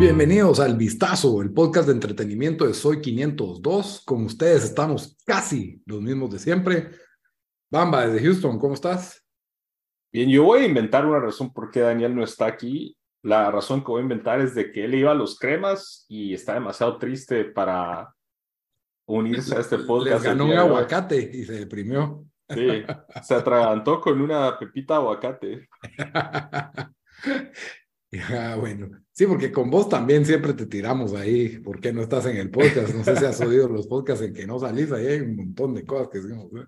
Bienvenidos al Vistazo, el podcast de entretenimiento de Soy 502. Con ustedes estamos casi los mismos de siempre. Bamba, desde Houston, ¿cómo estás? Bien, yo voy a inventar una razón por qué Daniel no está aquí. La razón que voy a inventar es de que él iba a los cremas y está demasiado triste para unirse a este podcast. Les ganó un aguacate y se deprimió. Sí, se atragantó con una pepita aguacate. Ah, bueno, sí, porque con vos también siempre te tiramos ahí, ¿por qué no estás en el podcast? No sé si has oído los podcasts en que no salís, ahí hay un montón de cosas que decimos, ¿eh?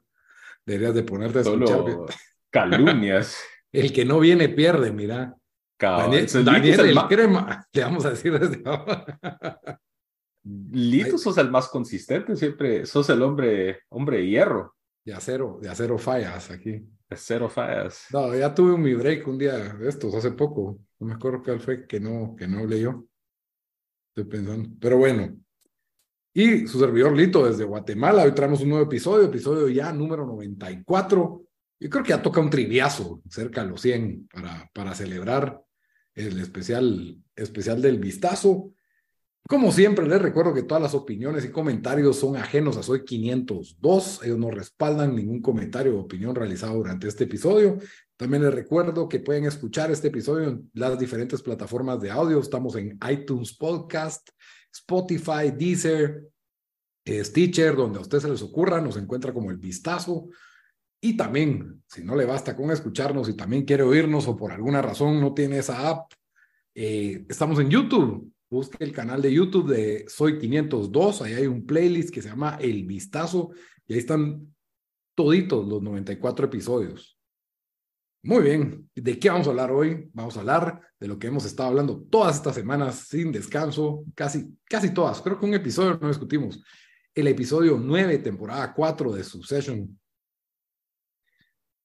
deberías de ponerte a Solo escuchar. calumnias. El que no viene pierde, mira. Daniel. Daniel el el crema, le vamos a decir desde ahora. Lito sos el más consistente, siempre sos el hombre, hombre de hierro, De acero, de acero fallas aquí. de cero fallas. No, ya tuve un mi break un día de estos, hace poco. No me acuerdo cuál fue que no, que no leyó. Estoy pensando. Pero bueno. Y su servidor Lito desde Guatemala. Hoy traemos un nuevo episodio, episodio ya número 94. Yo creo que ya toca un triviazo cerca a los 100 para, para celebrar el especial, especial del vistazo. Como siempre, les recuerdo que todas las opiniones y comentarios son ajenos a Soy 502. Ellos no respaldan ningún comentario o opinión realizado durante este episodio. También les recuerdo que pueden escuchar este episodio en las diferentes plataformas de audio. Estamos en iTunes Podcast, Spotify, Deezer, eh, Stitcher, donde a ustedes se les ocurra, nos encuentra como el vistazo. Y también, si no le basta con escucharnos y también quiere oírnos o por alguna razón no tiene esa app, eh, estamos en YouTube. Busque el canal de YouTube de Soy 502. Ahí hay un playlist que se llama El Vistazo y ahí están toditos los 94 episodios. Muy bien. ¿De qué vamos a hablar hoy? Vamos a hablar de lo que hemos estado hablando todas estas semanas sin descanso, casi, casi todas. Creo que un episodio no discutimos. El episodio 9, temporada 4 de Succession.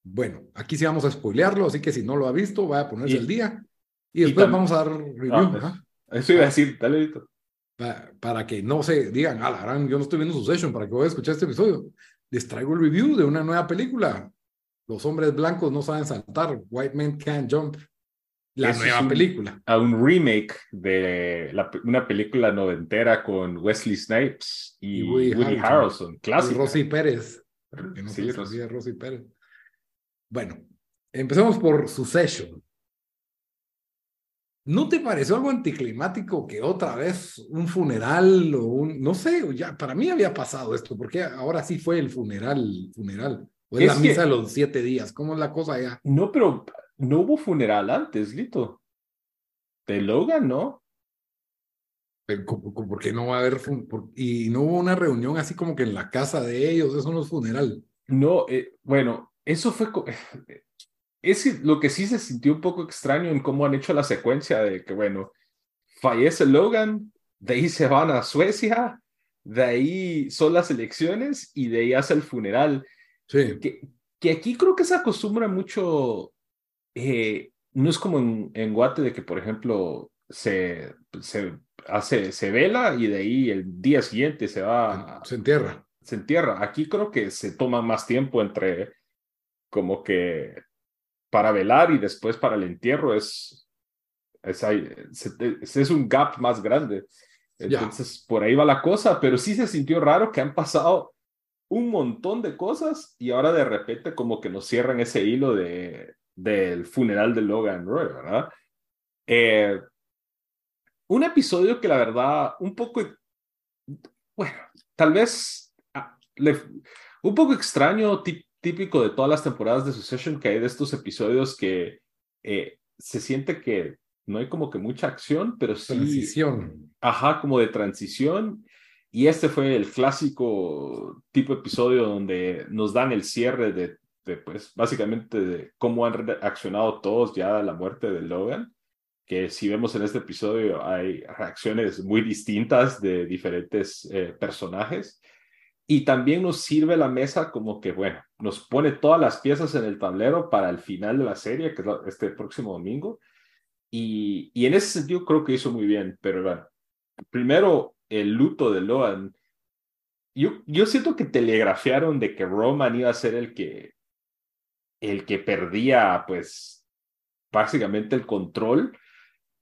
Bueno, aquí sí vamos a spoilearlo, así que si no lo ha visto, vaya a ponerse al día. Y y después vamos a dar review. Ah, pues, ajá. Eso iba a decir, dale, Lito. Pa- para que no se digan, ah, la gran, yo no estoy viendo Succession, para que voy a escuchar este episodio. Les traigo el review de una nueva película. Los hombres blancos no saben saltar. White Men Can't Jump. La Eso nueva un- película. a un remake de la- una película noventera con Wesley Snipes y, Y Woody Woody, Harrelson. Clásica. Rosy Pérez. Que no Sí, Rosy. Pérez. Bueno, empecemos por Succession. ¿No te pareció algo anticlimático que otra vez un funeral o un, no sé, ya para mí había pasado esto, porque ahora sí fue el funeral, funeral, o es, Es la misa de los siete días, ¿cómo es la cosa ya? No, pero no hubo funeral antes, Lito. De Logan, ¿no? Pero, ¿cómo- cómo- ¿Por qué no va a haber, fun- por- y no hubo una reunión así como que en la casa de ellos, eso no es funeral? No, eh, bueno, eso fue... Es lo que sí se sintió un poco extraño en cómo han hecho la secuencia de que, bueno, fallece Logan, de ahí se van a Suecia, de ahí son las elecciones y de ahí hace el funeral. Sí, que, que aquí creo que se acostumbra mucho, eh, no es como en, en Guate de que, por ejemplo, se, se hace, se vela y de ahí el día siguiente se va, se entierra. se entierra. Aquí creo que se toma más tiempo entre como que para velar y después para el entierro es, es, se- es un gap más grande. Entonces, por ahí va la cosa, pero sí se sintió raro que han pasado un montón de cosas y ahora de repente como que nos cierran ese hilo de, del funeral de Logan Roy, ¿verdad? Eh, un episodio que la verdad un poco, bueno, tal vez ah, le- un poco extraño, típico de todas las temporadas de Succession, que hay de estos episodios que eh, se siente que no hay como que mucha acción, pero sí, Transición. ajá, como de transición. Y este fue el clásico tipo episodio donde nos dan el cierre de de, pues, básicamente de cómo han reaccionado todos ya a la muerte de Logan, que si vemos en este episodio hay reacciones muy distintas de diferentes eh, personajes. Y también nos sirve la mesa como que, bueno, nos pone todas las piezas en el tablero para el final de la serie, que es este próximo domingo. Y, y en ese sentido creo que hizo muy bien, pero bueno, primero el luto de Logan. Yo, yo siento que telegrafiaron de que Roman iba a ser el que, el que perdía, pues, básicamente el control,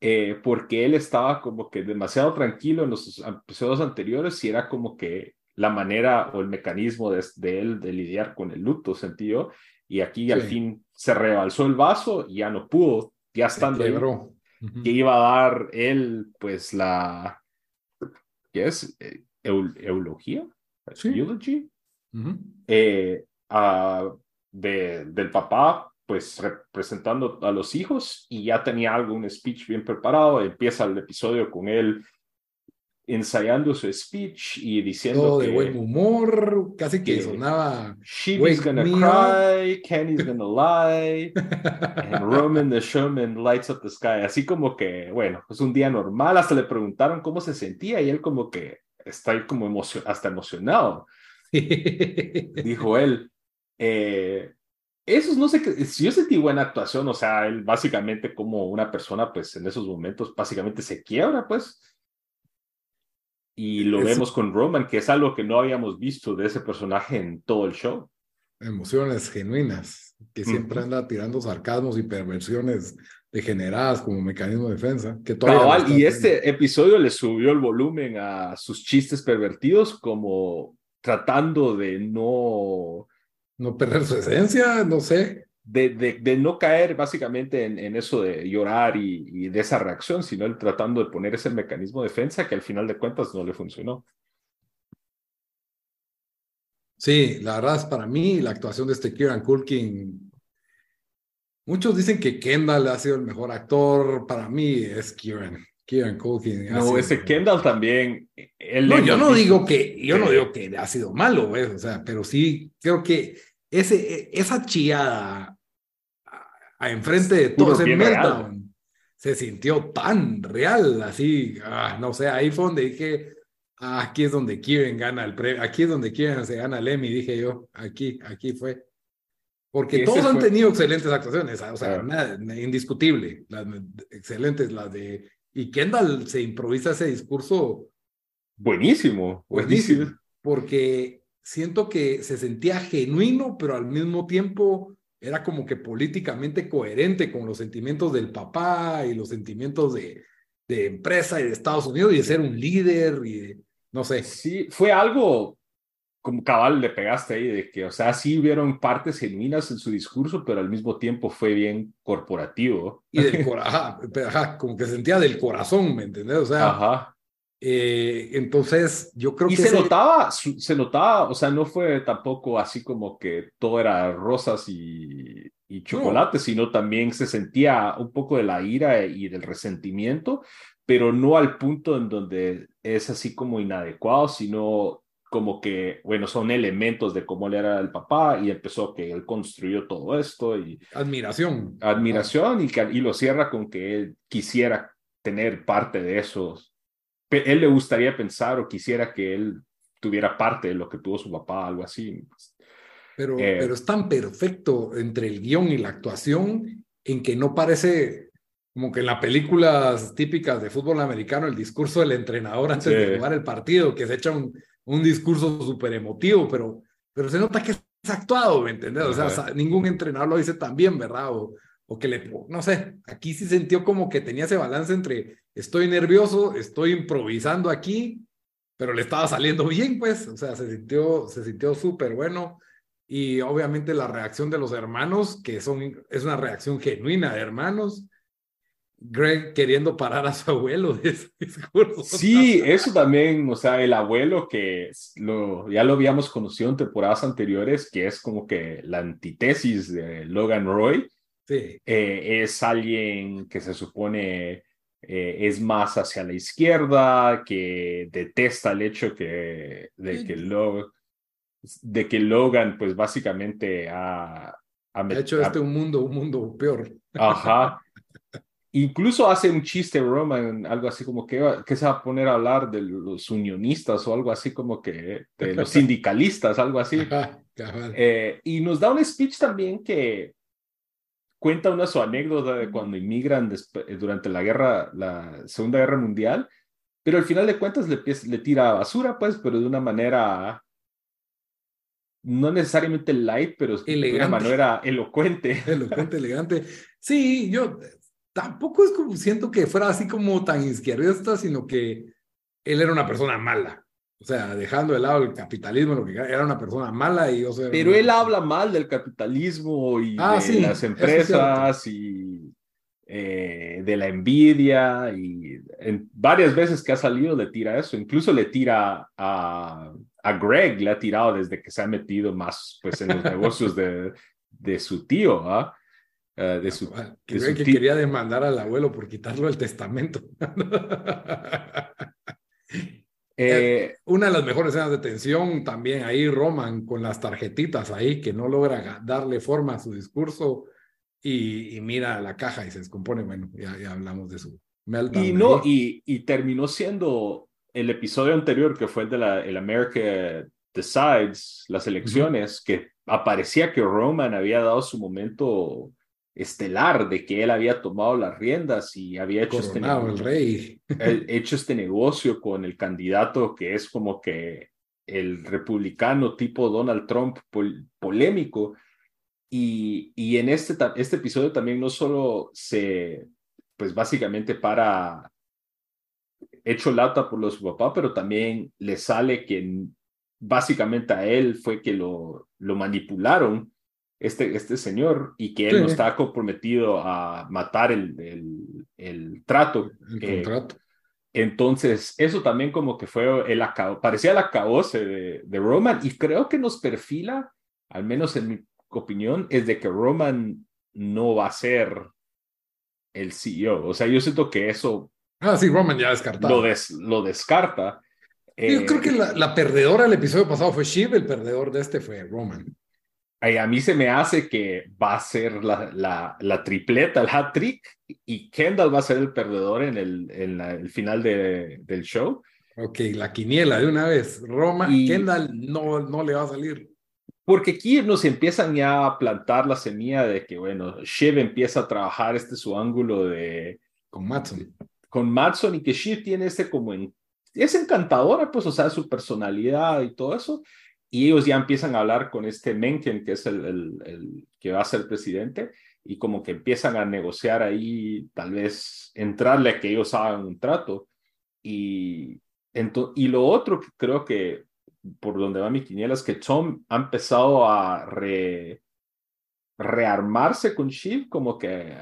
eh, porque él estaba como que demasiado tranquilo en los episodios anteriores y era como que la manera o el mecanismo de, él de lidiar con el luto, sentido. Y aquí al fin se rebalsó el vaso y ya no pudo, ya estando ahí, que iba a dar él, pues, la, ¿qué es? Eh, eulogía, eulogy, eh, de, del papá, pues representando a los hijos y ya tenía algo, un speech bien preparado. Empieza el episodio con él ensayando su speech y diciendo Todo de buen humor, casi que, sonaba She's gonna cry, Kenny's gonna lie, and Roman the showman lights up the sky. Así como que, bueno, es un día normal. Hasta le preguntaron cómo se sentía y él como que está como emocio hasta emocionado. Dijo él. Eh, esos no sé qué, si yo sentí buena actuación, o sea, él básicamente como una persona, pues en esos momentos básicamente se quiebra, pues y lo vemos con Roman, que es algo que no habíamos visto de ese personaje en todo el show. Emociones genuinas, que siempre anda tirando sarcasmos y perversiones degeneradas como mecanismo de defensa. Que y este episodio le subió el volumen a sus chistes pervertidos como tratando de no... No perder su esencia, no sé de, de, no caer básicamente en, en eso de llorar y, de esa reacción, sino él tratando de poner ese mecanismo de defensa que al final de cuentas no le funcionó. Sí, la verdad es para mí la actuación de este Kieran Culkin. Muchos dicen que Kendall ha sido el mejor actor. Para mí es Kieran. Kieran Culkin. No, ese Kendall también. no, yo no digo que, yo no digo que ha sido malo, o sea, pero sí creo que ese, esa chillada a enfrente de todo ese meltdown, se sintió tan real, así, ah, no sé, ahí fue donde dije, ah, aquí es donde Kieran gana el premio, aquí es donde Kieran se gana el Emmy, dije yo, aquí, aquí fue. Porque todos han tenido excelentes actuaciones, o sea, nada, indiscutible, las, excelentes, las de... Y Kendall se improvisa ese discurso. Buenísimo, buenísimo. Porque siento que se sentía genuino, pero al mismo tiempo era como que políticamente coherente con los sentimientos del papá y los sentimientos de, de empresa y de Estados Unidos y de ser un líder y no sé. Sí, fue algo como cabal le pegaste ahí, de que, o sea, sí hubieron partes genuinas en su discurso, pero al mismo tiempo fue bien corporativo. Y del corazón, como que sentía del corazón, ¿me entendés? O sea, ajá. Eh, entonces, yo creo y que... se notaba, se notaba, o sea, no fue tampoco así como que todo era rosas y, y chocolate, sino también se sentía un poco de la ira y del resentimiento, pero no al punto en donde es así como inadecuado, sino como que, bueno, son elementos de cómo él era el papá y empezó que él construyó todo esto y... Admiración. Admiración y, y lo cierra con que él quisiera tener parte de esos él le gustaría pensar o quisiera que él tuviera parte de lo que tuvo su papá, algo así. Pero, eh, pero es tan perfecto entre el guion y la actuación en que no parece como que en las películas típicas de fútbol americano, el discurso del entrenador antes de jugar el partido, que se echa un, un discurso súper emotivo, pero, pero se nota que es actuado, ¿me entiendes? O sea, ningún entrenador lo dice tan bien, ¿verdad? O, o que le, no sé, aquí sí sintió como que tenía ese balance entre estoy nervioso, estoy improvisando aquí, pero le estaba saliendo bien, pues, o sea, se sintió, se sintió súper bueno. Y obviamente la reacción de los hermanos, que son, es una reacción genuina de hermanos. Greg queriendo parar a su abuelo de ese discurso. Sí, eso también, o sea, el abuelo que lo, ya lo habíamos conocido en temporadas anteriores, que es como que la antítesis de Logan Roy, Sí. Eh, es alguien que se supone eh, es más hacia la izquierda, que detesta el hecho que, de que lo... de que Logan, pues básicamente ha, ha, hecho este un mundo, un mundo peor. Ajá. Incluso hace un chiste Roman, algo así como que, que se va a poner a hablar de los unionistas o algo así como que de los sindicalistas, algo así. Eh, y nos da un speech también que cuenta una su anécdota de cuando inmigran eh, durante la guerra, la Segunda Guerra Mundial, pero al final de cuentas le, le tira basura, pues, pero de una manera no necesariamente light, pero de una manera elocuente. Elocuente, elegante. Sí, yo tampoco es como siento que fuera así como tan izquierdista, sino que él era una persona mala. O sea, dejando de lado el capitalismo, lo que era una persona mala y o sea, Pero él habla mal del capitalismo y ah, de las empresas y eh, de la envidia y en varias veces que ha salido le tira eso. Incluso le tira a, a Greg, le ha tirado desde que se ha metido más pues en los negocios de, de su tío, ¿ah? Uh, de su, que, de su que quería demandar al abuelo por quitarlo del testamento. Eh, una de las mejores escenas de tensión también ahí Roman con las tarjetitas ahí que no logra darle forma a su discurso y, mira la caja y se descompone. Bueno, ya, ya hablamos de su meltdown. Y no, y, y, terminó siendo el episodio anterior que fue el de la el America Decides, las elecciones, que aparecía que Roman había dado su momento estelar de que él había tomado las riendas y había hecho este, el rey. hecho este negocio con el candidato que es como que el republicano tipo Donald Trump polémico. Y, y en este, este episodio también no solo se, pues básicamente para hecho lata por los papás, pero también le sale que básicamente a él fue que lo, lo manipularon este, este señor y que él no estaba comprometido a matar el, el, el trato. El contrato. Entonces, eso también como que fue el parecía el acabose de, de, Roman y creo que nos perfila, al menos en mi opinión, es de que Roman no va a ser el CEO. O sea, yo siento que eso... Ah, sí, Roman ya descartado. Lo, lo descarta. Yo creo que la, la, perdedora del episodio pasado fue Shiv, el perdedor de este fue Roman a mí se me hace que va a ser la, la, la tripleta, el hat trick, y Kendall va a ser el perdedor en el, en el final de, del show. Ok, la quiniela de una vez. Roma, y Kendall no, no le va a salir. Porque aquí nos empiezan ya a plantar la semilla de que, bueno, Shiv empieza a trabajar este su ángulo de... Con Matson. Con Matson y que Shiv tiene este como en... Es encantadora, pues, o sea, su personalidad y todo eso y ellos ya empiezan a hablar con este Mencken, que es el, el, que va a ser presidente, y como que empiezan a negociar ahí, tal vez entrarle a que ellos hagan un trato. Y, y lo otro que creo que por donde va mi quiniela es que Tom ha empezado a re, rearmarse con Shiv, como que...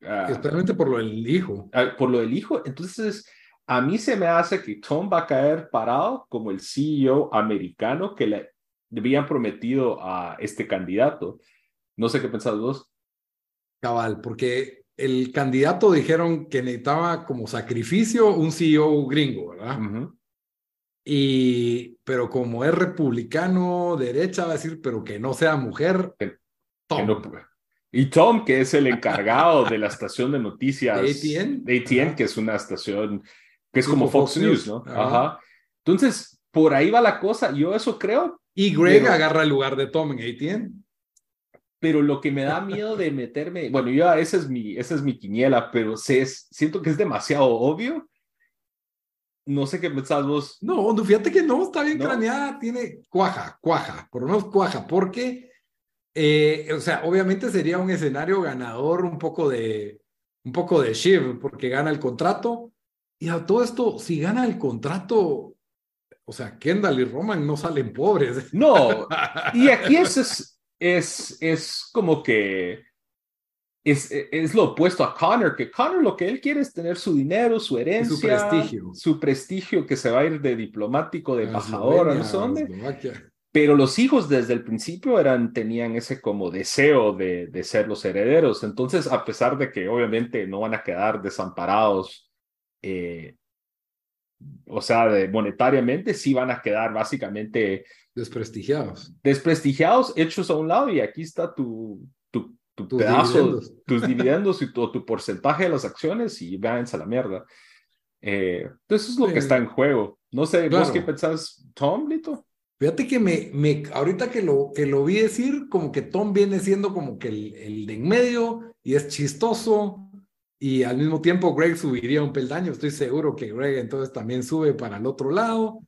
Especialmente por lo del hijo. por lo del hijo. Entonces, a mí se me hace que Tom va a caer parado como el CEO americano que le habían prometido a este candidato. No sé qué pensás vos. Cabal, porque el candidato dijeron que necesitaba como sacrificio un CEO gringo, ¿verdad? Y, pero como es republicano, derecha, va a decir, pero que no sea mujer, Tom. y Tom, que es el encargado de la estación de noticias de ATN, de ATN que es una estación que es como Fox, News, ¿no? Ajá. Entonces, por ahí va la cosa. Yo eso creo. Y Greg agarra el lugar de Tom en ATN. Pero lo que me da miedo de meterme, bueno, yo esa es mi, esa es mi quiniela, pero sé, siento que es demasiado obvio. No sé qué pensás vos. No, fíjate que no, está bien craneada, tiene cuaja, cuaja, por lo menos cuaja, porque, eh, o sea, obviamente sería un escenario ganador un poco de, un poco de Shiv, porque gana el contrato, y a todo esto, si gana el contrato, o sea, Kendall y Roman no salen pobres. No, y aquí es, es, es, como que es, es, lo opuesto a Connor, que Connor lo que él quiere es tener su dinero, su herencia, su prestigio, su prestigio que se va a ir de diplomático, de embajador, no sé dónde. Pero los hijos desde el principio eran, tenían ese como deseo de, de ser los herederos. Entonces, a pesar de que obviamente no van a quedar desamparados eh, o sea, de, monetariamente sí van a quedar básicamente Desprestigiados. Desprestigiados, hechos a un lado y aquí está tu, tu, tu pedazo, tus dividendos y tu, tu, porcentaje de las acciones y váyanse a la mierda. Eh, entonces es lo que está en juego. No sé, ¿vos qué pensás, Tom, Lito? Fíjate que me, me, ahorita que lo, que lo vi decir, como que Tom viene siendo como que el, el de en medio y es chistoso y al mismo tiempo Greg subiría un peldaño. Estoy seguro que Greg entonces también sube para el otro lado.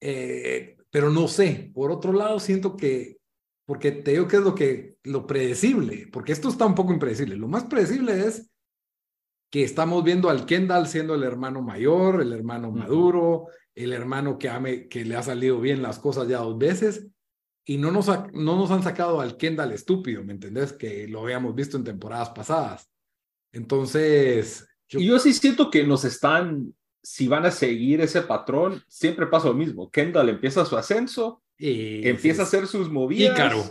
Eh, pero no sé, por otro lado siento que, porque te digo que es lo que, lo predecible, porque esto está un poco impredecible. Lo más predecible es que estamos viendo al Kendall siendo el hermano mayor, el hermano maduro, el hermano que, que le ha salido bien las cosas ya dos veces, y no nos, no nos han sacado al Kendall estúpido, ¿me entendés? Que lo habíamos visto en temporadas pasadas. Entonces... Yo, yo sí siento que nos están, si van a seguir ese patrón, siempre pasa lo mismo. Kendall empieza su ascenso, y, empieza a hacer sus movidas. Ícaro.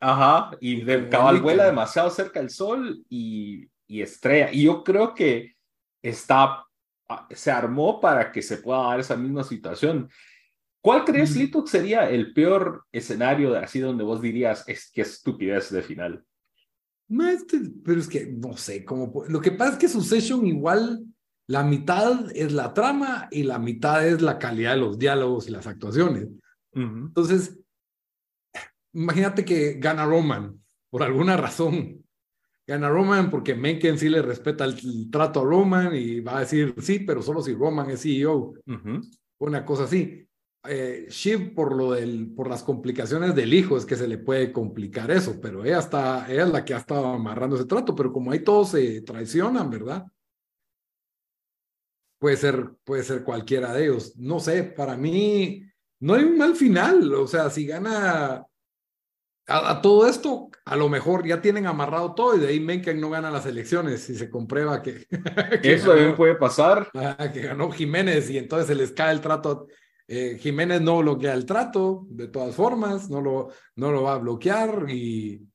Ajá, y de cabal vuela demasiado cerca del sol y, y estrella. Y yo creo que está Ah, se armó para que se pueda dar esa misma situación. ¿Cuál crees, mm. Lito, sería el peor escenario de así donde vos dirías es que estupidez de final? No, pero es que no sé cómo. Lo que pasa es que Succession igual la mitad es la trama y la mitad es la calidad de los diálogos y las actuaciones. Entonces, imagínate que gana Roman por alguna razón gana Roman porque Mencken sí le respeta el, trato a Roman y va a decir sí, pero solo si Roman es CEO. Una cosa así. Eh, Shiv por lo del, por las complicaciones del hijo es que se le puede complicar eso, pero ella está, ella es la que ha estado amarrando ese trato, pero como ahí todos se traicionan, ¿verdad? Puede ser, puede ser cualquiera de ellos. No sé, para mí no hay un mal final. O sea, si gana a, todo esto, a lo mejor ya tienen amarrado todo y de ahí Mencken no gana las elecciones y se comprueba que... Eso también puede pasar. que ganó Jiménez y entonces se les cae el trato. Eh, Jiménez no bloquea el trato, de todas formas, no lo, no lo va a bloquear y,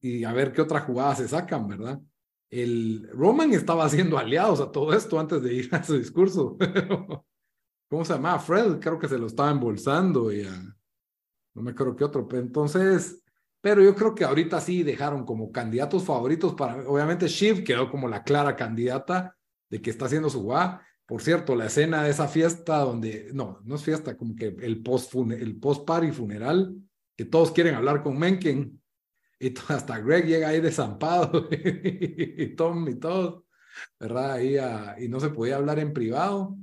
y a ver qué otra jugada se sacan, ¿verdad? El Roman estaba haciendo aliados a todo esto antes de ir a su discurso. ¿Cómo se llama? Fred, creo que se lo estaba embolsando y no me acuerdo qué otro. Entonces, pero yo creo que ahorita sí dejaron como candidatos favoritos para, obviamente Shiv quedó como la clara candidata de que está haciendo su guá. Por cierto, la escena de esa fiesta donde, no, no es fiesta, como que el post, el post party funeral, que todos quieren hablar con Mencken, y hasta Greg llega ahí desampado, y Tom y todo, ¿verdad? Ahí y no se podía hablar en privado,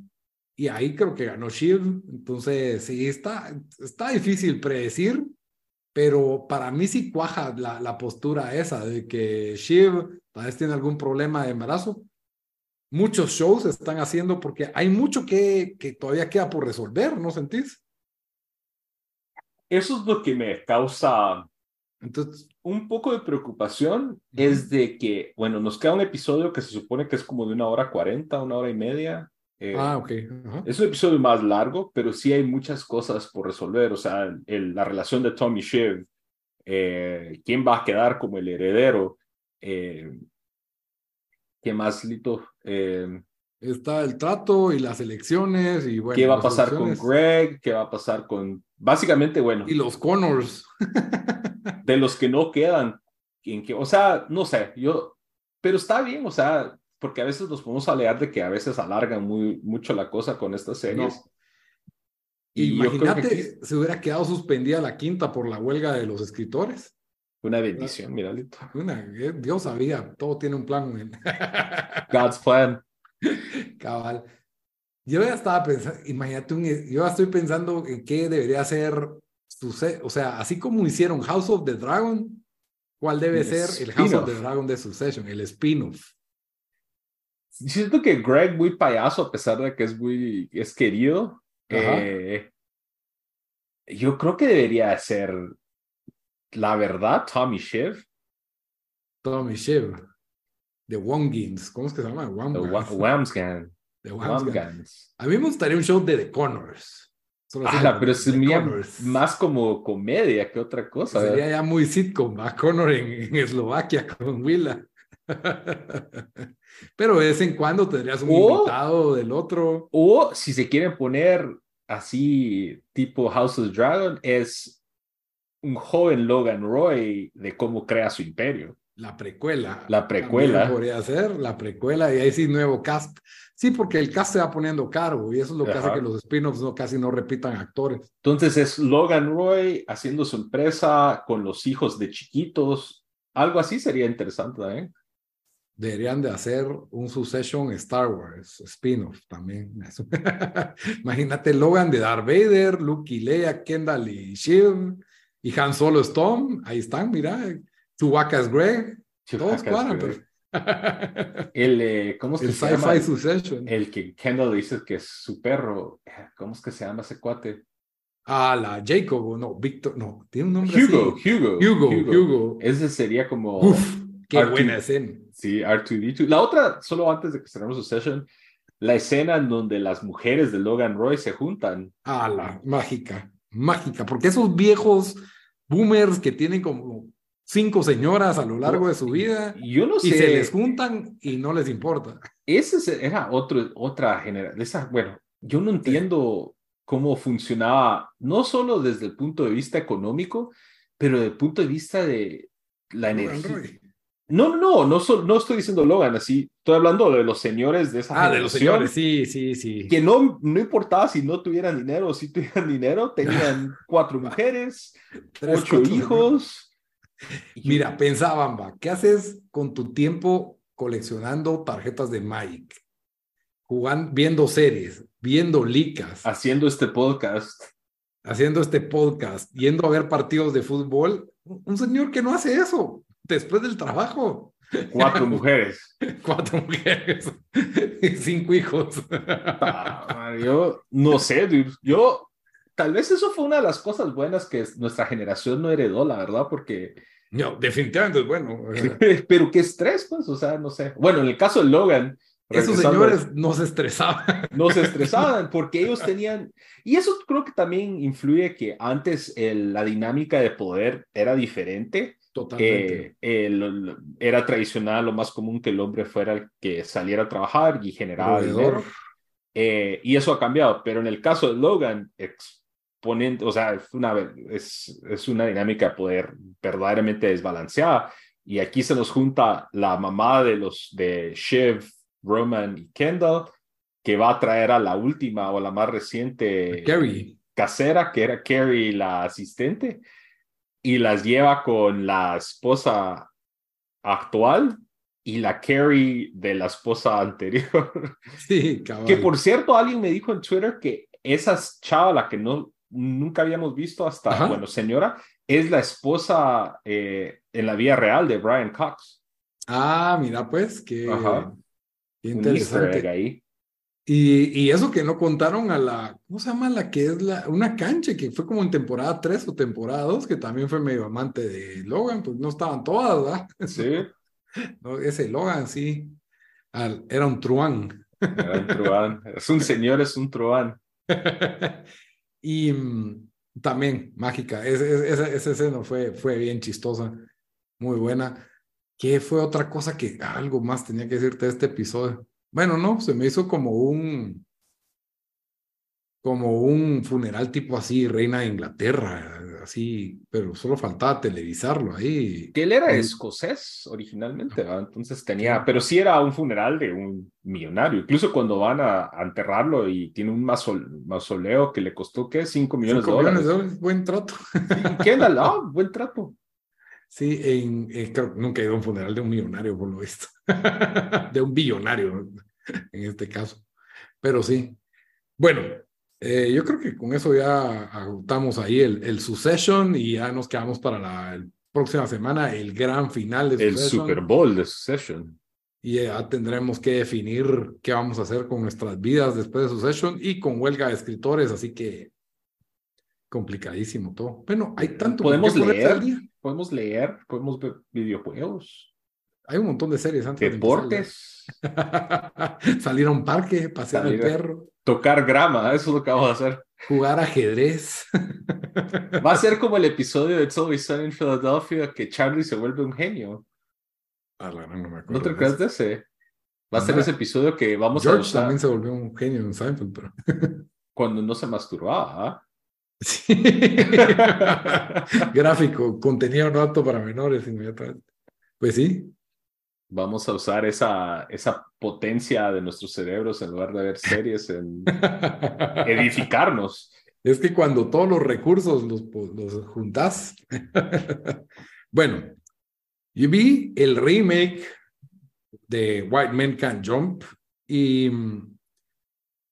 y ahí creo que ganó Shiv, entonces sí, está, está difícil predecir, pero para mí sí cuaja la, la postura esa de que Shiv tal vez tiene algún problema de embarazo. Muchos shows están haciendo porque hay mucho que, que todavía queda por resolver, ¿no sentís? Eso es lo que me causa Entonces, un poco de preocupación, es de que, bueno, nos queda un episodio que se supone que es como de una hora cuarenta, una hora y media, eh, ah, ok. Es un episodio más largo, pero sí hay muchas cosas por resolver. O sea, el, la relación de Tommy Shiv, eh, quién va a quedar como el heredero, eh, ¿qué más, Lito? Está el trato y las elecciones y bueno. ¿Qué va a pasar con Greg? ¿Qué va a pasar con... Básicamente, bueno. Y los Connors. de los que no quedan. En que, o sea, no sé, yo... Pero está bien, o sea, porque a veces nos podemos alear de que a veces alargan muy, mucho la cosa con estas series. Y Imagínate, se hubiera quedado suspendida la quinta por la huelga de los escritores. Una bendición, mira. Una, eh, Dios sabía, todo tiene un plan. God's plan. Cabal. Yo ya estaba pensando, imagínate, un, yo estoy pensando en qué debería ser, o sea, así como hicieron House of the Dragon, ¿cuál debe ser el House of the Dragon de Succession? El spin-off. Siento que Greg muy payaso, a pesar de que es muy, es querido. Eh, yo creo que debería ser, la verdad, Tommy Shiv. Tommy Shiv. De Wongins. ¿Cómo es que se llama? Wamsgan. De Wamsgans. A mí me gustaría un show de The Connors. Ah, pero sería más como comedia que otra cosa. Sería ya muy sitcom, a Connor en, Eslovaquia con Willa. Pero de vez en cuando tendrías un invitado del otro. O si se quieren poner así tipo House of Dragon, es un joven Logan Roy de cómo crea su imperio. La precuela. La precuela. Podría ser la precuela y ahí sí nuevo cast. Sí, porque el cast se va poniendo caro y eso es lo que hace que los spin-offs no, casi no repitan actores. Entonces es Logan Roy haciendo su empresa con los hijos de chiquitos. Algo así sería interesante también. Deberían de hacer un Succession Star Wars spin-off también. Imagínate Logan de Darth Vader, Luke y Leia, Kendall y Shiv y Han Solo Storm. Ahí están, mira. Chewbacca es Greg. Todos cuadran, es pero... El, eh, ¿cómo es que El se llama? sci-fi Succession. El que Kendall dice que es su perro. ¿Cómo es que se llama ese cuate? Ah, la Jacob, no, Victor, no, tiene un nombre Hugo, así. Hugo, Hugo, Hugo. Ese sería como. Uf, qué Artu- buena escena. Sí, R2D2. La otra, solo antes de que cerremos su session, la escena en donde las mujeres de Logan Roy se juntan. Ah, la mágica, mágica, porque esos viejos boomers que tienen como cinco señoras a lo largo de su vida Yo no sé. y se les juntan y no les importa. Ese se- era otro, otra generación. Esa, bueno, yo no entiendo cómo funcionaba, no solo desde el punto de vista económico, pero desde el punto de vista de la energía. No, no, no, so- no estoy diciendo Logan así, estoy hablando de los señores de esa Ah, de los señores, sí, sí, sí. Que no, no importaba si no tuvieran dinero o si tuvieran dinero, tenían cuatro mujeres, Tres, ocho cuatro hijos. Y- Mira, pensaban, va, ¿qué haces con tu tiempo coleccionando tarjetas de Magic? Jugando, viendo series, viendo licas, haciendo este podcast. haciendo este podcast, yendo a ver partidos de fútbol. Un señor que no hace eso después del trabajo. Cuatro mujeres. Cuatro mujeres y cinco hijos. Ah, yo no sé, dude. yo tal vez eso fue una de las cosas buenas que nuestra generación no heredó, la verdad, porque, No, definitivamente es bueno. pero qué estrés, pues, o sea, no sé. Bueno, en el caso de Logan, Esos señores no se estresaban. no se estresaban porque ellos tenían, y eso creo que también influye que antes el- la dinámica de poder era diferente. Totalmente. Eh, el- era tradicional, lo más común que el hombre fuera el que saliera a trabajar y generaba dinero. Eh, y eso ha cambiado, pero en el caso de Logan, exponente, o sea, es una, es, es una dinámica de poder verdaderamente desbalanceada. Y aquí se nos junta la mamá de los de Shiv, Roman y Kendall, que va a traer a la última o la más reciente Carrie. casera, que era Carrie, la asistente, y las lleva con la esposa actual y la Carrie de la esposa anterior. Sí. Que por cierto, alguien me dijo en Twitter que esa chava, la que no nunca habíamos visto hasta, Ajá. bueno, señora, es la esposa eh, en la vida real de Brian Cox. Ah, mira, pues, Ajá. Un egg interesante. ahí. Y, y eso que no contaron a la, ¿cómo se llama? La que es la, una cancha que fue como en temporada 3 o temporada 2, que también fue medio amante de Logan, pues no estaban todas, ¿verdad? Sí, No, ese Logan, sí, al- era un truán. era un truán. Es un señor, es un truán. y mm, también mágica. Esa escena fue, fue bien chistosa, muy buena. ¿Qué fue otra cosa que algo más tenía que decirte de este episodio? Bueno, no, se me hizo como un como un funeral tipo así, reina de Inglaterra, así, pero solo faltaba televisarlo ahí. Que él era escocés originalmente, ¿verdad? entonces tenía, pero sí era un funeral de un millonario. Incluso cuando van a, a enterrarlo y tiene un mausol- mausoleo que le costó, ¿qué? 5 millones Cinco de millones dólares. de dólares, buen trato. Kendall, ah, buen trato. Sí, en, creo que nunca he ido a un funeral de un millonario, por lo visto. de un billonario, en este caso. Pero sí. Bueno, eh, yo creo que con eso ya agotamos ahí el, el Succession y ya nos quedamos para la el próxima semana el gran final de El Succession. Super Bowl de Succession. Y ya tendremos que definir qué vamos a hacer con nuestras vidas después de Succession y con huelga de escritores, así que complicadísimo todo. Bueno, hay tanto Podemos leer, día. Podemos leer, podemos ver videojuegos, Hay un montón de series antes de deportes, Salir a un parque, pasear al perro, tocar grama, eso es lo que vamos a hacer. jugar ajedrez. Va a ser como el episodio de It's Always Sunny in Philadelphia que Charlie se vuelve un genio. Ah, no me acuerdo ¿No te acuerdas de ese? Va a ser ese episodio que vamos a George también se volvió un genio en Seinfeld, pero Cuando no se masturbaba. Sí. Gráfico, contenido no apto para menores inmediatamente. Pues sí. Vamos a usar esa, esa potencia de nuestros cerebros en lugar de ver series en edificarnos. Es que cuando todos los recursos los, los juntas. bueno, yo vi el remake de White Men Can Jump y mm,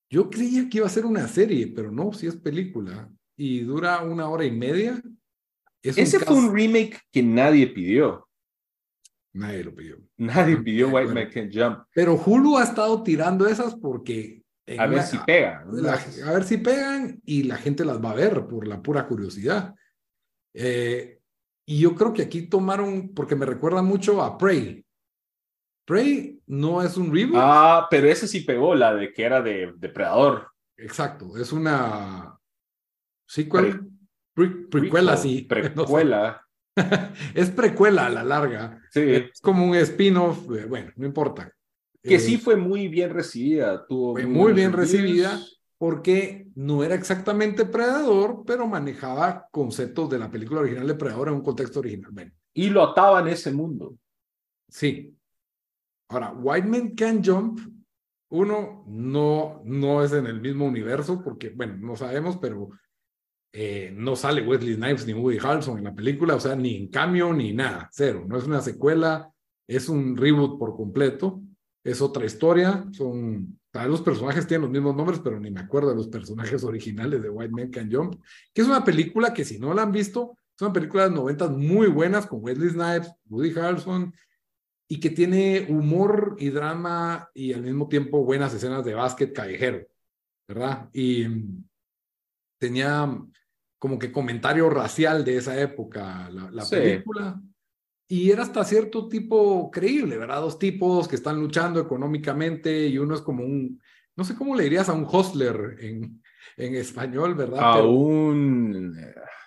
yo creía que iba a ser una serie, pero no, si es película y dura una hora y media. Ese fue un remake que nadie pidió. Nadie lo pidió. Nadie pidió White Man Can Jump. Pero Hulu ha estado tirando esas porque... A ver si pegan. a ver si pegan y la gente las va a ver por la pura curiosidad. Eh, y yo creo que aquí tomaron, porque me recuerda mucho a Prey. Prey no es un reboot. Ah, pero ese sí pegó, la de que era de Depredador. Exacto, es una sequel, precuela, sí. Precuela. es precuela a la larga. Sí. Es como un spin-off, eh, bueno, no importa. Que sí eh, fue muy bien recibida. Tuvo fue muy, bien recibida porque no era exactamente Predador, pero manejaba conceptos de la película original de Predador en un contexto original. Y lo ataba en ese mundo. Sí. Ahora, White Man Can Jump, uno, no, no es en el mismo universo, porque, bueno, no sabemos, pero eh, no sale Wesley Snipes ni Woody Harrelson en la película, o sea, ni en cambio ni nada, cero. No es una secuela, es un reboot por completo, es otra historia, son, los personajes tienen los mismos nombres, pero ni me acuerdo de los personajes originales de White Man Can Jump, que es una película que si no la han visto, es una película de los 90 muy buenas con Wesley Snipes, Woody Harrelson, y que tiene humor y drama y al mismo tiempo buenas escenas de básquet callejero, ¿verdad? Y tenía como que comentario racial de esa época, la, película. Y era hasta cierto tipo creíble, ¿verdad? Dos tipos que están luchando económicamente y uno es como un, no sé cómo le dirías a un hostler en, en español, ¿verdad? A un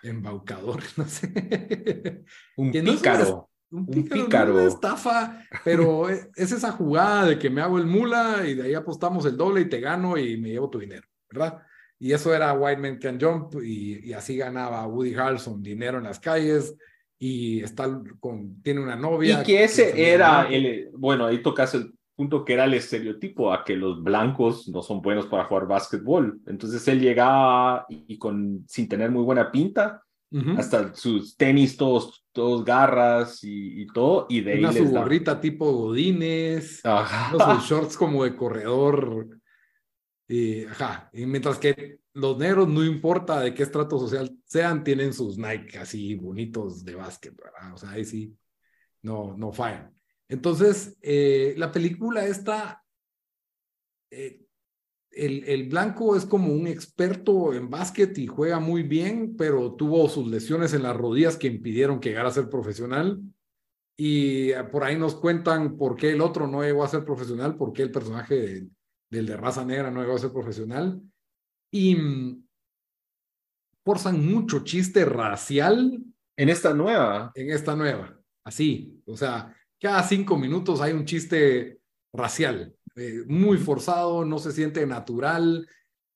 embaucador, no sé. Un pícaro. un pícaro. una estafa, pero es esa jugada de que me hago el mula y de ahí apostamos el doble y te gano y me llevo tu dinero, ¿verdad? Y eso era White Man Can Jump y, así ganaba Woody Harrelson dinero en las calles y está con, tiene una novia. Y que ese era el, bueno, ahí tocas el punto que era el estereotipo a que los blancos no son buenos para jugar básquetbol. Entonces él llegaba y, con, sin tener muy buena pinta, hasta sus tenis todos, todos garras y, todo, y de Una ahí su gorrita tipo godines, sus shorts como de corredor y, ajá, y mientras que los negros, no importa de qué estrato social sean, tienen sus Nike así bonitos de básquet, ¿verdad? O sea, ahí sí, no, no fallan. Entonces, eh, la película esta, eh, el, el, blanco es como un experto en básquet y juega muy bien, pero tuvo sus lesiones en las rodillas que impidieron que llegara a ser profesional. Y eh, por ahí nos cuentan por qué el otro no llegó a ser profesional, por qué el personaje del de raza negra no llegó a ser profesional. Y mm, forzan mucho chiste racial. En esta nueva. En esta nueva. Así. O sea, cada cinco minutos hay un chiste racial. Eh, muy forzado, no se siente natural.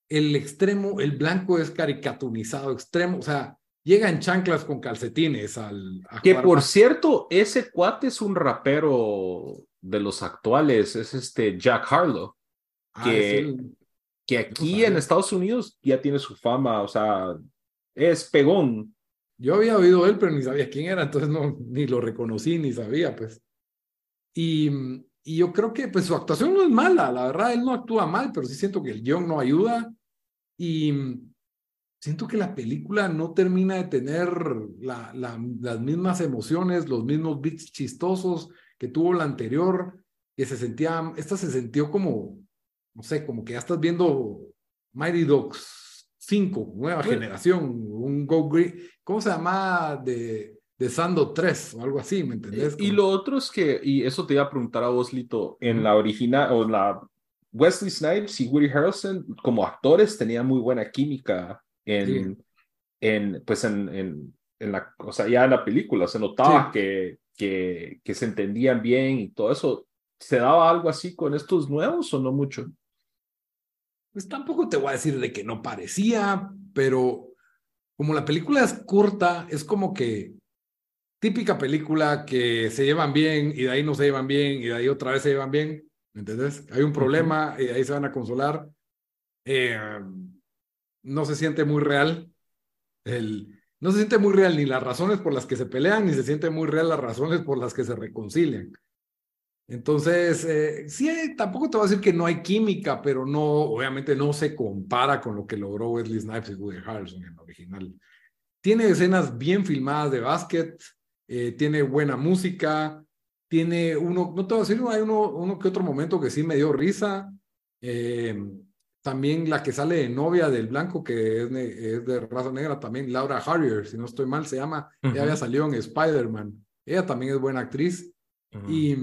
El extremo, el blanco es caricaturizado, extremo. O sea, llega en chanclas con calcetines al. que por cierto, ese cuate es un rapero de los actuales, es este Jack Harlow. Ah, que, que aquí en Estados Unidos ya tiene su fama, o sea, es pegón. Yo había oído él, pero ni sabía quién era, entonces no, ni lo reconocí, ni sabía, pues. Y, y yo creo que pues su actuación no es mala, la verdad, él no actúa mal, pero sí siento que el guion no ayuda. Y siento que la película no termina de tener la, las mismas emociones, los mismos beats chistosos que tuvo la anterior, que se sentía, esta se sintió como, no sé, como que ya estás viendo Mighty Dogs 5, nueva generación, un Go Green, ¿cómo se llama? De, de Sando 3 o algo así, ¿me entendés? Y, lo otro es que, y eso te iba a preguntar a vos, Lito, en la original, o la Wesley Snipes y Woody Harrelson como actores tenían muy buena química en, en pues en, en, en, la, o sea, ya en la película se notaba que, que, que se entendían bien y todo eso. ¿Se daba algo así con estos nuevos o no mucho? Pues tampoco te voy a decir de que no parecía, pero como la película es corta, es como que típica película que se llevan bien y de ahí no se llevan bien y de ahí otra vez se llevan bien, ¿me entendés? Hay un problema y de ahí se van a consolar. Eh, no se siente muy real. El, no se siente muy real ni las razones por las que se pelean, ni se siente muy real las razones por las que se reconcilian. Entonces, eh, sí, tampoco te voy a decir que no hay química, pero no, obviamente no se compara con lo que logró Wesley Snipes y Woody Harrelson en el original. Tiene escenas bien filmadas de básquet, eh, tiene buena música, tiene uno, no te voy a decir, hay uno, uno que otro momento que sí me dio risa. Eh, también la que sale de novia del blanco, que es, de raza negra, también Laura Harrier, si no estoy mal, se llama. Ella había salido en Spider-Man. Ella también es buena actriz. Y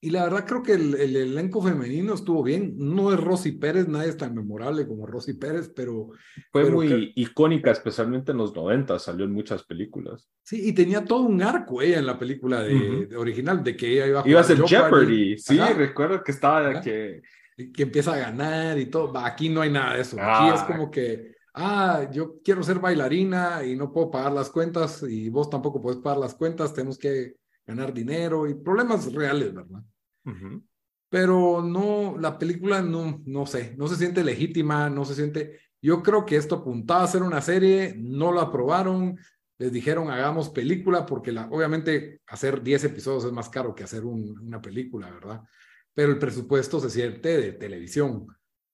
y la verdad creo que el, elenco femenino estuvo bien. No es Rosy Pérez, nadie es tan memorable como Rosy Pérez, pero... Fue muy icónica, especialmente en los 90, salió en muchas películas. Sí, y tenía todo un arco ella en la película de, original, de que ella iba a Iba a ser Jeopardy. Sí, recuerdo que estaba... Que... que empieza a ganar y todo. Aquí no hay nada de eso. Aquí es ah. como que, ah, yo quiero ser bailarina y no puedo pagar las cuentas y vos tampoco puedes pagar las cuentas, tenemos que ganar dinero y problemas reales, ¿verdad? Pero no, la película no, no sé, no se siente legítima, no se siente... Yo creo que esto apuntaba a ser una serie, no lo aprobaron, les dijeron hagamos película porque la, obviamente hacer 10 episodios es más caro que hacer una película, ¿verdad? Pero el presupuesto se siente de televisión.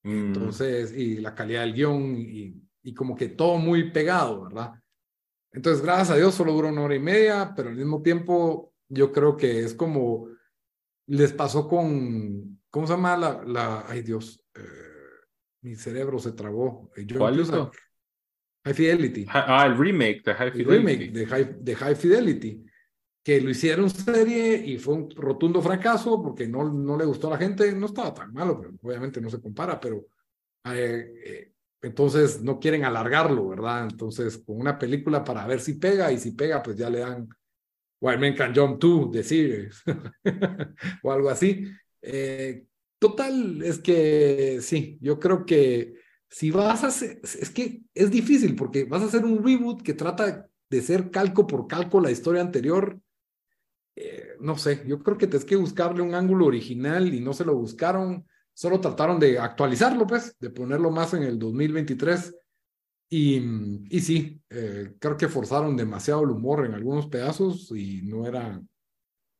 Mm. Entonces, y la calidad del guion y, y como que todo muy pegado, ¿verdad? Entonces, gracias a Dios solo duró una hora y media, pero al mismo tiempo yo creo que es como les pasó con, ¿cómo se llama la, la ay Dios, eh, mi cerebro se trabó. Eh, ¿Cuál es High Fidelity. Ah, el remake de High Fidelity. El remake de High, de High Fidelity, que lo hicieron serie y fue un rotundo fracaso porque no, no le gustó a la gente, no estaba tan malo, pero obviamente no se compara, pero eh, entonces no quieren alargarlo, ¿verdad? Entonces, con una película para ver si pega y si pega, pues ya le dan White Men Can Jump Too, decir, o algo así. Eh, total, es que sí, yo creo que si vas a hacer, es que es difícil porque vas a hacer un reboot que trata de ser calco por calco la historia anterior. Eh, no sé, yo creo que tienes que buscarle un ángulo original y no se lo buscaron, solo trataron de actualizarlo, pues, de ponerlo más en el 2023 y, y sí, eh, creo que forzaron demasiado el humor en algunos pedazos y no era,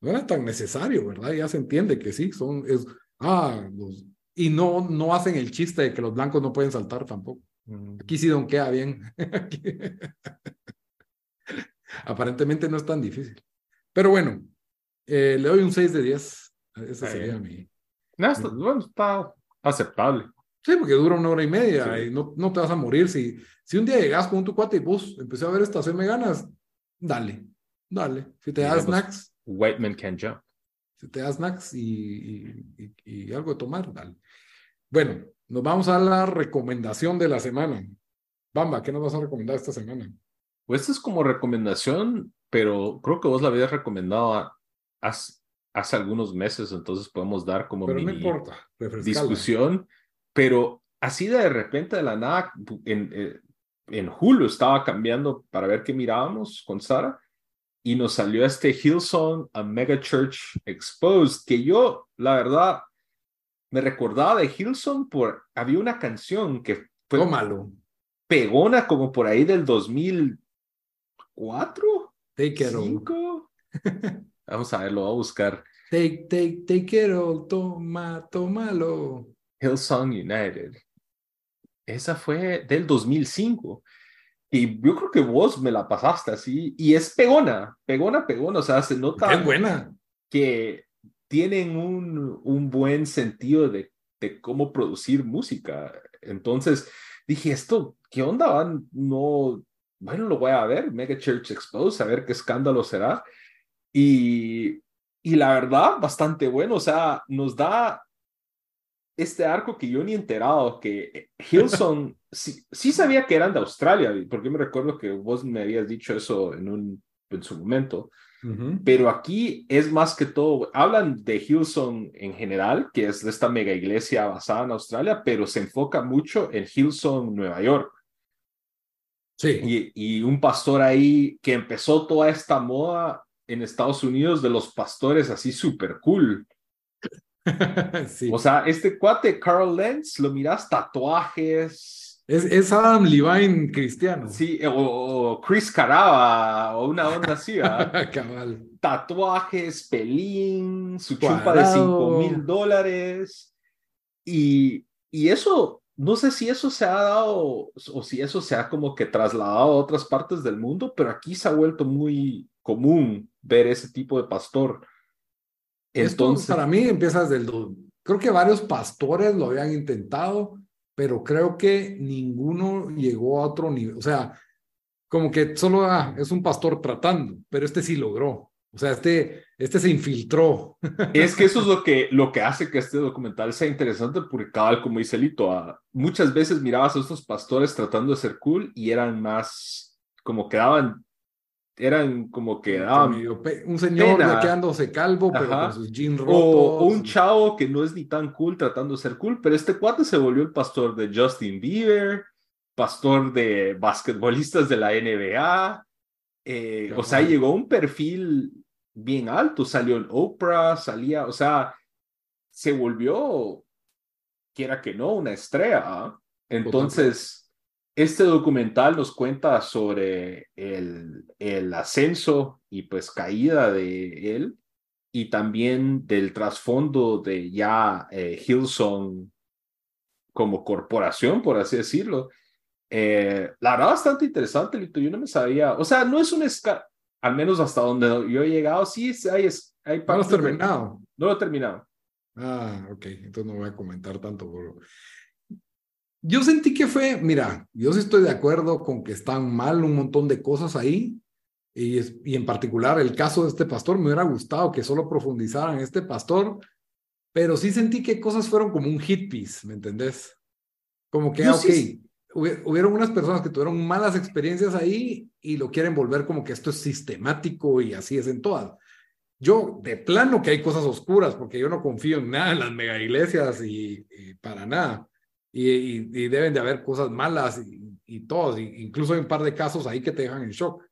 no era tan necesario, ¿verdad? Ya se entiende que sí, son, es, ah, los, y no, no hacen el chiste de que los blancos no pueden saltar tampoco. Mm. Aquí sí queda bien. Aparentemente no es tan difícil. Pero bueno, eh, le doy un 6 de 10. Ese sería mi... No, bueno, está aceptable. Sí, porque dura una hora y media y no, no te vas a morir. Si, si un día llegas con tu cuate y vos empecé a ver esta, me ganas, dale, dale. Si te das snacks. White man can jump. Si te das snacks y, y, algo de tomar, dale. Bueno, nos vamos a la recomendación de la semana. Bamba, ¿qué nos vas a recomendar esta semana? Pues esta es como recomendación, pero creo que vos la habías recomendado hace, hace algunos meses, entonces podemos dar como pero no importa, discusión pero así de repente de la nada, en, eh, en Hulu estaba cambiando para ver qué mirábamos con Sara y nos salió este Hillsong a Mega Church Exposed, que yo, la verdad, me recordaba de Hillsong por, había una canción que fue malo. pegona como por ahí del 2004. Take Vamos a ver, lo voy a buscar. Take, take, take it all, toma, tómalo. Hillsong United. Esa fue del 2005. Y yo creo que vos me la pasaste así. Y es pegona, pegona, pegona. O sea, se nota es buena. que tienen un, un buen sentido de, de, cómo producir música. Entonces dije, esto, ¿qué onda? No, bueno, lo voy a ver, Mega Church Exposed, a ver qué escándalo será. Y, y la verdad, bastante bueno. O sea, nos da este arco que yo ni enterado, que Hilson sí, sí, sabía que eran de Australia, porque me recuerdo que vos me habías dicho eso en, un, en su momento. Pero aquí es más que todo, hablan de Hillsong en general, que es de esta mega iglesia basada en Australia, pero se enfoca mucho en Hillsong, Nueva York. Sí. Y, y un pastor ahí que empezó toda esta moda en Estados Unidos de los pastores así súper cool. sí. O sea, este cuate, Carl Lenz, lo miras tatuajes, es, Adam Levine cristiano. Sí, o, Chris Caraba, o una onda así, Cabal. Tatuajes, pelín, su chupa de 5 mil dólares. Y, y eso, no sé si eso se ha dado o si eso se ha como que trasladado a otras partes del mundo, pero aquí se ha vuelto muy común ver ese tipo de pastor. Entonces, para mí empieza desde el... Creo que varios pastores lo habían intentado pero creo que ninguno llegó a otro nivel. O sea, como que solo ah, es un pastor tratando, pero este sí logró. O sea, este, este se infiltró. Es que eso es lo que, lo que hace que este documental sea interesante, porque cabal, como dice Lito, ah, muchas veces mirabas a estos pastores tratando de ser cool y eran más, como quedaban eran como que un señor quedándose calvo, pero con sus jeans rotos. O, un chavo que no es ni tan cool tratando de ser cool, pero este cuate se volvió el pastor de Justin Bieber, pastor de basquetbolistas de la NBA. Eh, o sea, llegó a un perfil bien alto, salió en Oprah, salía, o sea, se volvió, quiera que no, una estrella. ¿ah? Entonces este documental nos cuenta sobre el, el ascenso y pues caída de él y también del trasfondo de ya eh, Hillsong como corporación, por así decirlo. Eh, la verdad, bastante interesante, Lito. Yo no me sabía, o sea, no es un esca al menos hasta donde yo he llegado, sí hay, hay No lo has terminado. No lo he terminado. Ah, ok, entonces no voy a comentar tanto. Por... Yo sentí que fue, mira, yo sí estoy de acuerdo con que están mal un montón de cosas ahí, y, y en particular el caso de este pastor, me hubiera gustado que solo profundizaran este pastor, pero sí sentí que cosas fueron como un hit piece, ¿me entendés? Como que, ok, hubieron unas personas que tuvieron malas experiencias ahí y lo quieren volver como que esto es sistemático y así es en todas. Yo, de plano que hay cosas oscuras, porque yo no confío en nada en las mega iglesias y, y para nada y, deben de haber cosas malas y, y todo, incluso hay un par de casos ahí que te dejan en shock.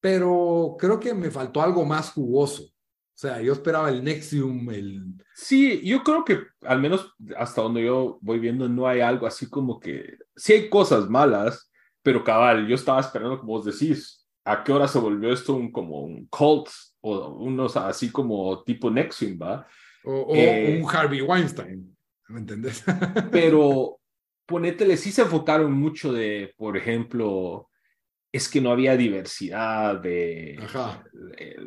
Pero creo que me faltó algo más jugoso. O sea, yo esperaba el Nexium, el... Sí, yo creo que al menos hasta donde yo voy viendo no hay algo así como que... Sí hay cosas malas, pero cabal, yo estaba esperando, como vos decís, ¿a qué hora se volvió esto un, como un cult o unos así como tipo Nexium, va? O, eh, un Harvey Weinstein. ¿Me entendés? Pero ponétele, sí se enfocaron mucho de, por ejemplo, es que no había diversidad de...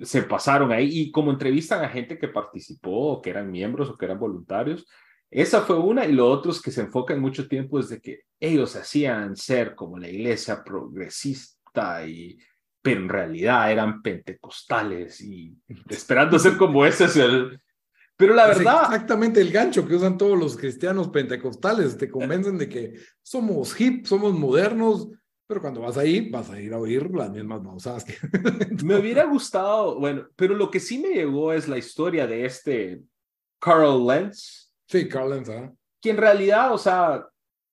se pasaron ahí y como entrevistan a gente que participó, que eran miembros o que eran voluntarios, esa fue una y lo otro es que se enfocan mucho tiempo desde que ellos hacían ser como la iglesia progresista y pero en realidad eran pentecostales y esperando ser como ese es el pero la verdad. exactamente el gancho que usan todos los cristianos pentecostales. Te convencen de que somos hip, somos modernos, pero cuando vas ahí, vas a ir a oír las mismas babosadas que. me hubiera gustado, bueno, pero lo que sí me llegó es la historia de este Carl Lenz. Sí, Carl Lenz, ¿ah? Que en realidad, o sea,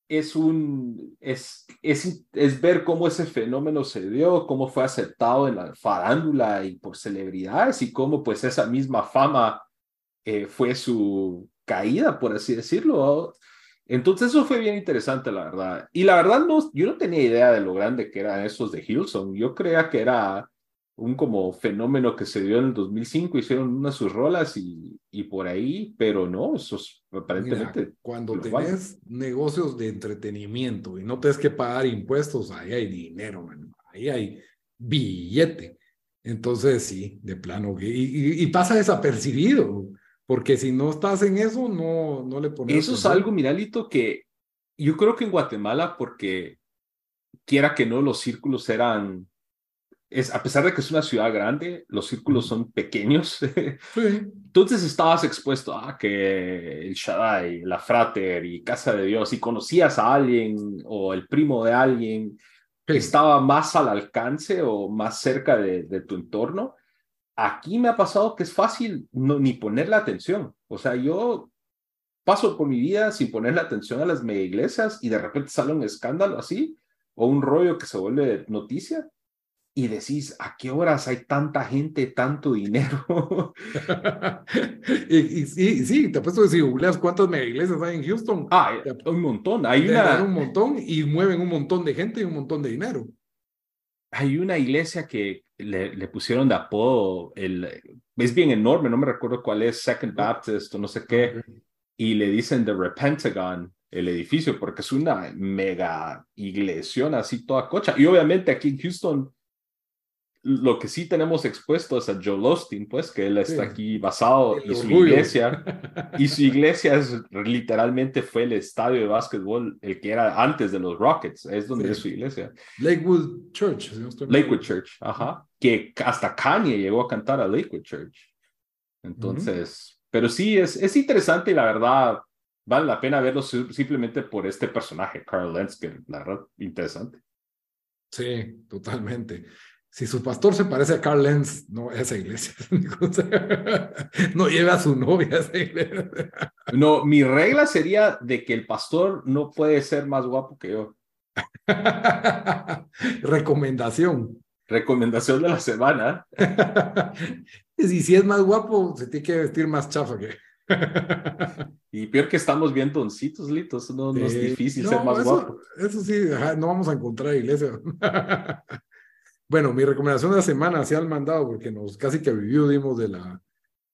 es un. Es, es, es ver cómo ese fenómeno se dio, cómo fue aceptado en la farándula y por celebridades y cómo, pues, esa misma fama eh, fue su caída, por así decirlo. Entonces eso fue bien interesante, la verdad. Y la verdad, no, yo no tenía idea de lo grande que eran esos de Hillsong. Yo creía que era un como fenómeno que se dio en el 2005, hicieron unas sus rolas y, y por ahí, pero no, esos aparentemente... cuando tenés negocios de entretenimiento y no tienes que pagar impuestos, ahí hay dinero, ahí hay billete. Entonces sí, de plano, y, y pasa desapercibido. Porque si no estás en eso, no, no le pones. Eso es algo, Miralito, que yo creo que en Guatemala, porque quiera que no, los círculos eran. Es, a pesar de que es una ciudad grande, los círculos son pequeños. Entonces estabas expuesto a que el Shaddai, la Frater y Casa de Dios, y conocías a alguien o el primo de alguien, que estaba más al alcance o más cerca de, de tu entorno aquí me ha pasado que es fácil no, ni ponerle atención. O sea, yo paso por mi vida sin ponerle atención a las mega iglesias y de repente sale un escándalo así o un rollo que se vuelve noticia y decís, ¿a qué horas hay tanta gente, tanto dinero? y, sí, sí, te apuesto que si googleas cuántas mega iglesias hay en Houston. Ah, un montón. Hay una... un montón y mueven un montón de gente y un montón de dinero. Hay una iglesia que le, le pusieron de apodo, el, es bien enorme, no me recuerdo cuál es, Second Baptist o no sé qué, y le dicen The Repentagon el edificio porque es una mega iglesia así toda cocha. Y obviamente aquí en Houston lo que sí tenemos expuesto es a Joel Austin, pues, que él está aquí basado y su iglesia, y su iglesia es, literalmente fue el estadio de básquetbol, el que era antes de los Rockets, es donde es su iglesia. Lakewood Church. Lakewood Church, ajá, que hasta Kanye llegó a cantar a Lakewood Church. Entonces, pero sí, es, es interesante y la verdad, vale la pena verlo simplemente por este personaje, Carl Lentz, que la verdad, interesante. Sí, totalmente si su pastor se parece a Carl Lenz, no a esa iglesia. no lleva a su novia a esa iglesia. No, mi regla sería de que el pastor no puede ser más guapo que yo. Recomendación. Recomendación de la semana. y si es más guapo, se tiene que vestir más chafa que. y peor que estamos bien doncitos, litos, no, no es difícil ser más guapo. Eso sí, no vamos a encontrar iglesia. Bueno, mi recomendación de la semana se han mandado porque nos casi que dimos de la,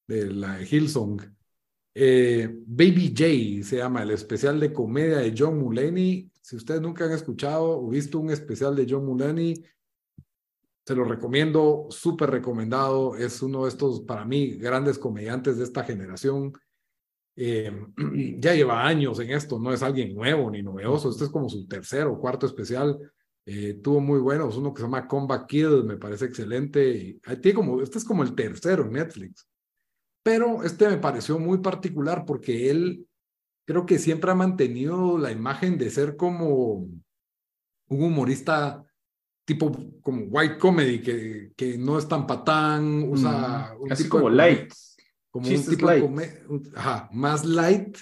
de la Hillsong. Eh, Baby J se llama el especial de comedia de John Mulaney. Si ustedes nunca han escuchado o visto un especial de John Mulaney, se lo recomiendo, súper recomendado. Es uno de estos, para mí, grandes comediantes de esta generación. Eh, ya lleva años en esto, no es alguien nuevo ni novedoso. Este es como su tercer o cuarto especial eh, tuvo muy buenos, uno que se llama Combat Kill, me parece excelente. Y, tiene como, este es como el tercero en Netflix. Pero este me pareció muy particular porque él creo que siempre ha mantenido la imagen de ser como un humorista tipo como white comedy, que, que no es tan patán, usa un Así como light. Como un tipo ajá, más light,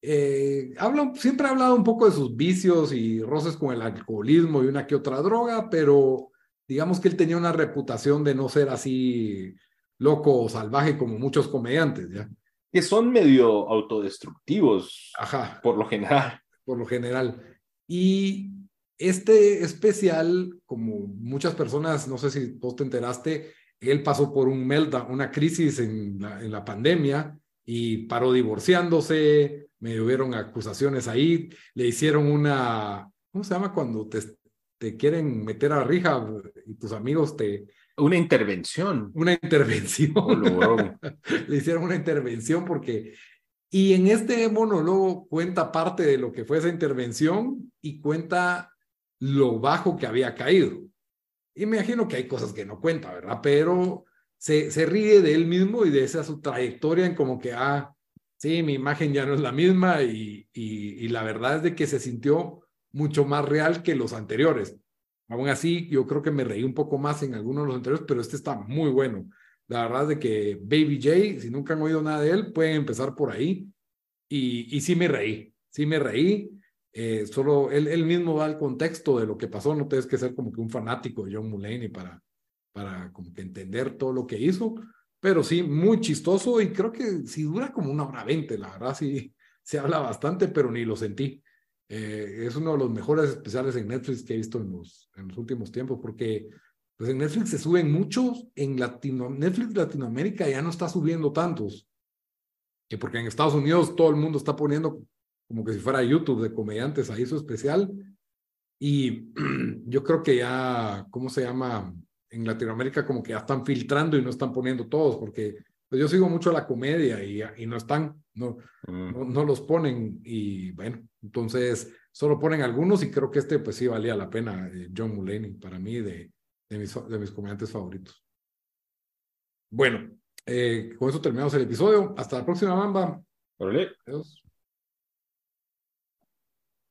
eh, siempre ha hablado un poco de sus vicios y roces con el alcoholismo y una que otra droga, pero digamos que él tenía una reputación de no ser así loco o salvaje como muchos comediantes, ¿ya? Que son medio autodestructivos, Ajá. por lo general. Por lo general. Y este especial, como muchas personas, no sé si vos te enteraste, él pasó por un meltdown, una crisis en la, en la pandemia y paró divorciándose, me hubieron acusaciones ahí, le hicieron una, ¿cómo se llama cuando te, te quieren meter a rija y tus amigos te... Una intervención. Una intervención. le hicieron una intervención porque... Y en este monólogo cuenta parte de lo que fue esa intervención y cuenta lo bajo que había caído. Y me imagino que hay cosas que no cuenta, ¿verdad? Pero se, se ríe de él mismo y de esa su trayectoria en como que, ah, sí, mi imagen ya no es la misma y, y, la verdad es de que se sintió mucho más real que los anteriores. Aún así, yo creo que me reí un poco más en algunos de los anteriores, pero este está muy bueno. La verdad es de que Baby J, si nunca han oído nada de él, pueden empezar por ahí. Y, y sí me reí, sí me reí. Eh, solo él, él mismo da el contexto de lo que pasó, no tienes que ser como que un fanático de John Mulaney para, para como que entender todo lo que hizo, pero sí, muy chistoso y creo que si dura como una hora veinte, la verdad sí se habla bastante, pero ni lo sentí. Eh, es uno de los mejores especiales en Netflix que he visto en los, en los últimos tiempos, porque pues en Netflix se suben muchos, en Latino, Netflix Latinoamérica ya no está subiendo tantos, que porque en Estados Unidos todo el mundo está poniendo como que si fuera YouTube de comediantes ahí su especial, y yo creo que ya, ¿cómo se llama? En Latinoamérica como que ya están filtrando y no están poniendo todos, porque pues yo sigo mucho la comedia y, y no están, no, mm. no, los ponen y bueno, entonces solo ponen algunos y creo que este pues sí valía la pena, eh, John Mulaney, para mí de, de, mis, de mis comediantes favoritos. Bueno, eh, con eso terminamos el episodio. Hasta la próxima, Bamba. Adiós.